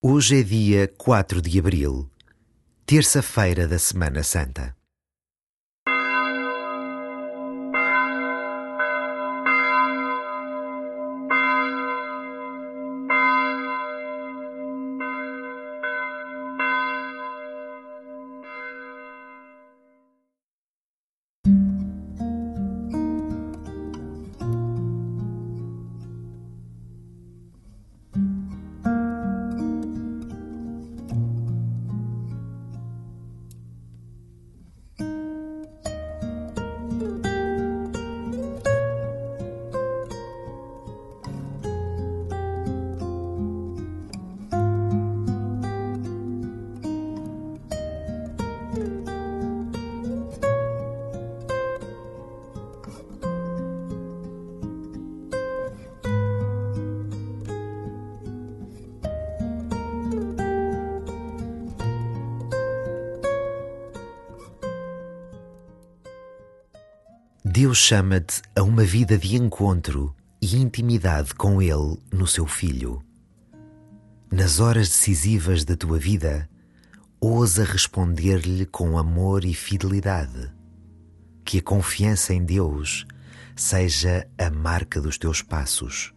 Hoje é dia 4 de abril, terça-feira da Semana Santa. Deus chama-te a uma vida de encontro e intimidade com Ele no seu Filho. Nas horas decisivas da tua vida, ousa responder-lhe com amor e fidelidade. Que a confiança em Deus seja a marca dos teus passos.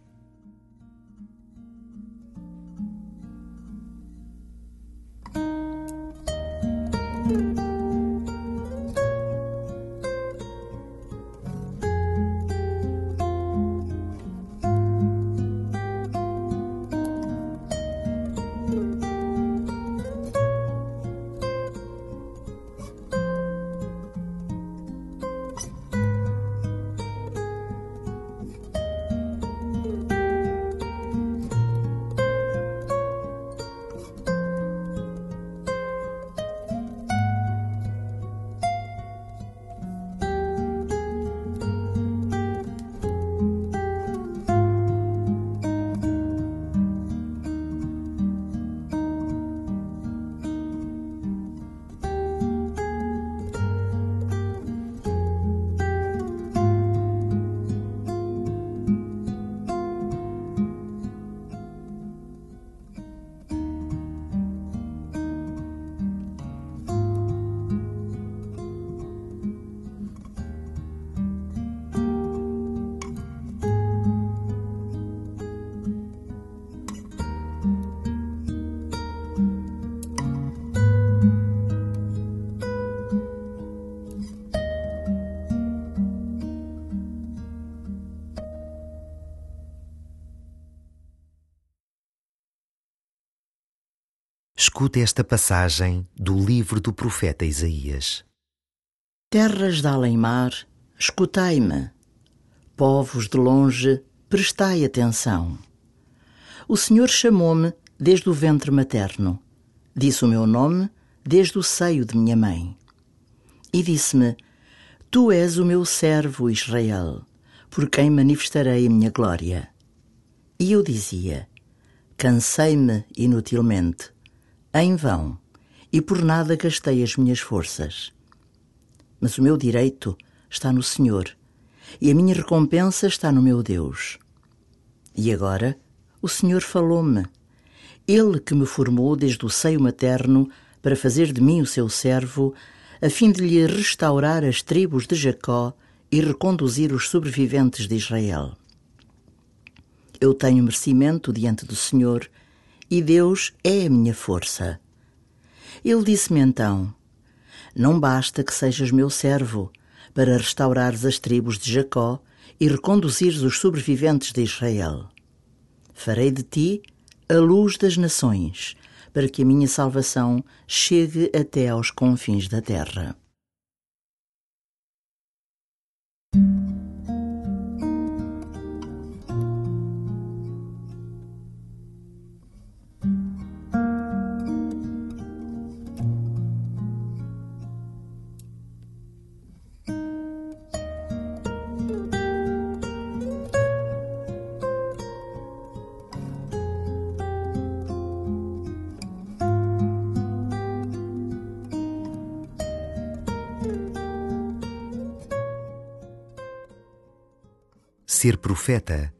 Escute esta passagem do livro do profeta Isaías. Terras de além-mar, escutai-me. Povos de longe, prestai atenção. O Senhor chamou-me desde o ventre materno. Disse o meu nome desde o seio de minha mãe. E disse-me: Tu és o meu servo Israel, por quem manifestarei a minha glória. E eu dizia: Cansei-me inutilmente em vão, e por nada gastei as minhas forças. Mas o meu direito está no Senhor, e a minha recompensa está no meu Deus. E agora o Senhor falou-me, Ele que me formou desde o seio materno para fazer de mim o seu servo, a fim de lhe restaurar as tribos de Jacó e reconduzir os sobreviventes de Israel. Eu tenho merecimento diante do Senhor e Deus é a minha força. Ele disse-me então: Não basta que sejas meu servo para restaurares as tribos de Jacó e reconduzires os sobreviventes de Israel. Farei de ti a luz das nações, para que a minha salvação chegue até aos confins da terra. Ser profeta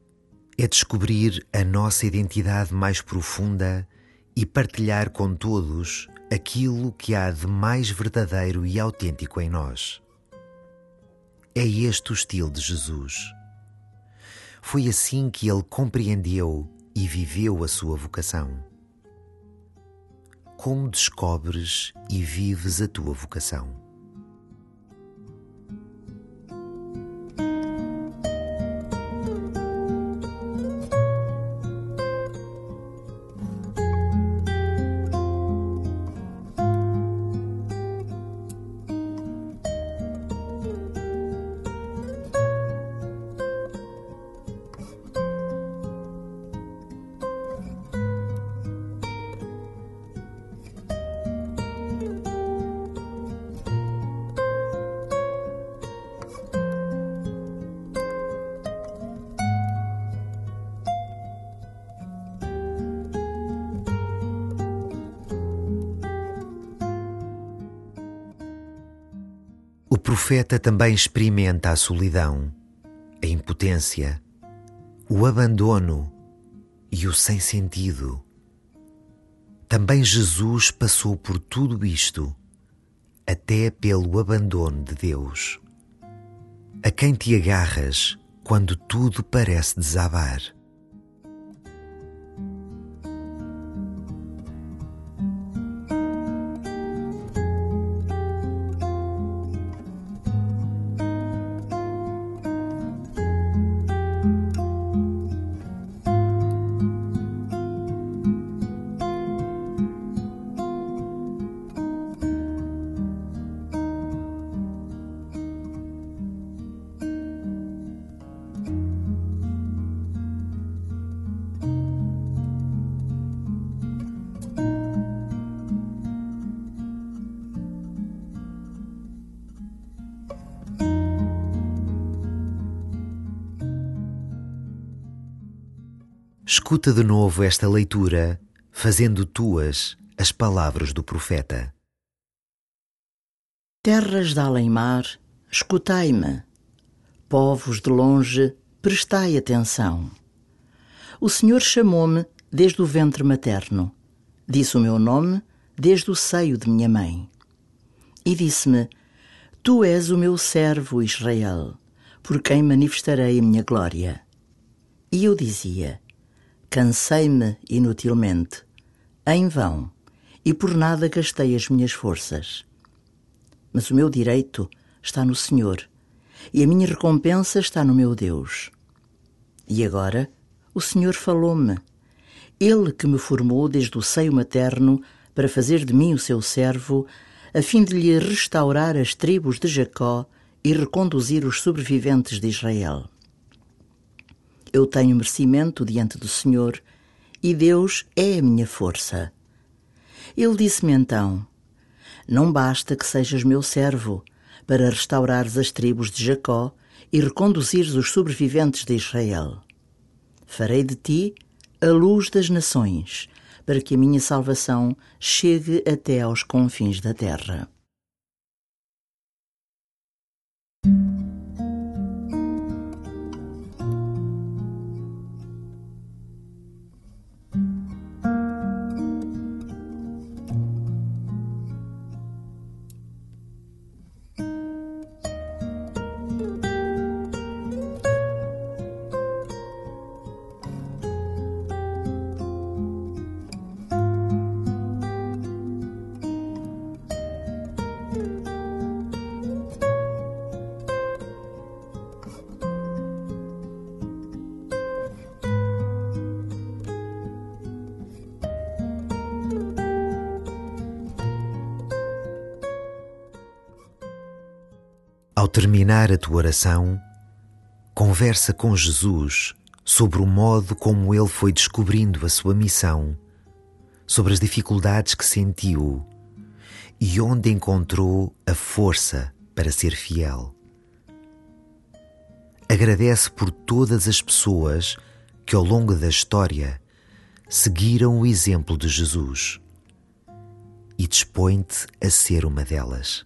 é descobrir a nossa identidade mais profunda e partilhar com todos aquilo que há de mais verdadeiro e autêntico em nós. É este o estilo de Jesus. Foi assim que ele compreendeu e viveu a sua vocação. Como descobres e vives a tua vocação? O profeta também experimenta a solidão, a impotência, o abandono e o sem sentido. Também Jesus passou por tudo isto, até pelo abandono de Deus. A quem te agarras quando tudo parece desabar? Escuta de novo esta leitura, fazendo tuas as palavras do profeta. Terras de além-mar, escutai-me. Povos de longe, prestai atenção. O Senhor chamou-me desde o ventre materno. Disse o meu nome desde o seio de minha mãe. E disse-me: Tu és o meu servo Israel, por quem manifestarei a minha glória. E eu dizia: Cansei-me inutilmente, em vão, e por nada gastei as minhas forças. Mas o meu direito está no Senhor, e a minha recompensa está no meu Deus. E agora o Senhor falou-me, Ele que me formou desde o seio materno para fazer de mim o seu servo, a fim de lhe restaurar as tribos de Jacó e reconduzir os sobreviventes de Israel. Eu tenho merecimento diante do Senhor e Deus é a minha força. Ele disse-me então: Não basta que sejas meu servo para restaurares as tribos de Jacó e reconduzires os sobreviventes de Israel. Farei de ti a luz das nações, para que a minha salvação chegue até aos confins da terra. Ao terminar a tua oração, conversa com Jesus sobre o modo como ele foi descobrindo a sua missão, sobre as dificuldades que sentiu e onde encontrou a força para ser fiel. Agradece por todas as pessoas que ao longo da história seguiram o exemplo de Jesus e dispõe-te a ser uma delas.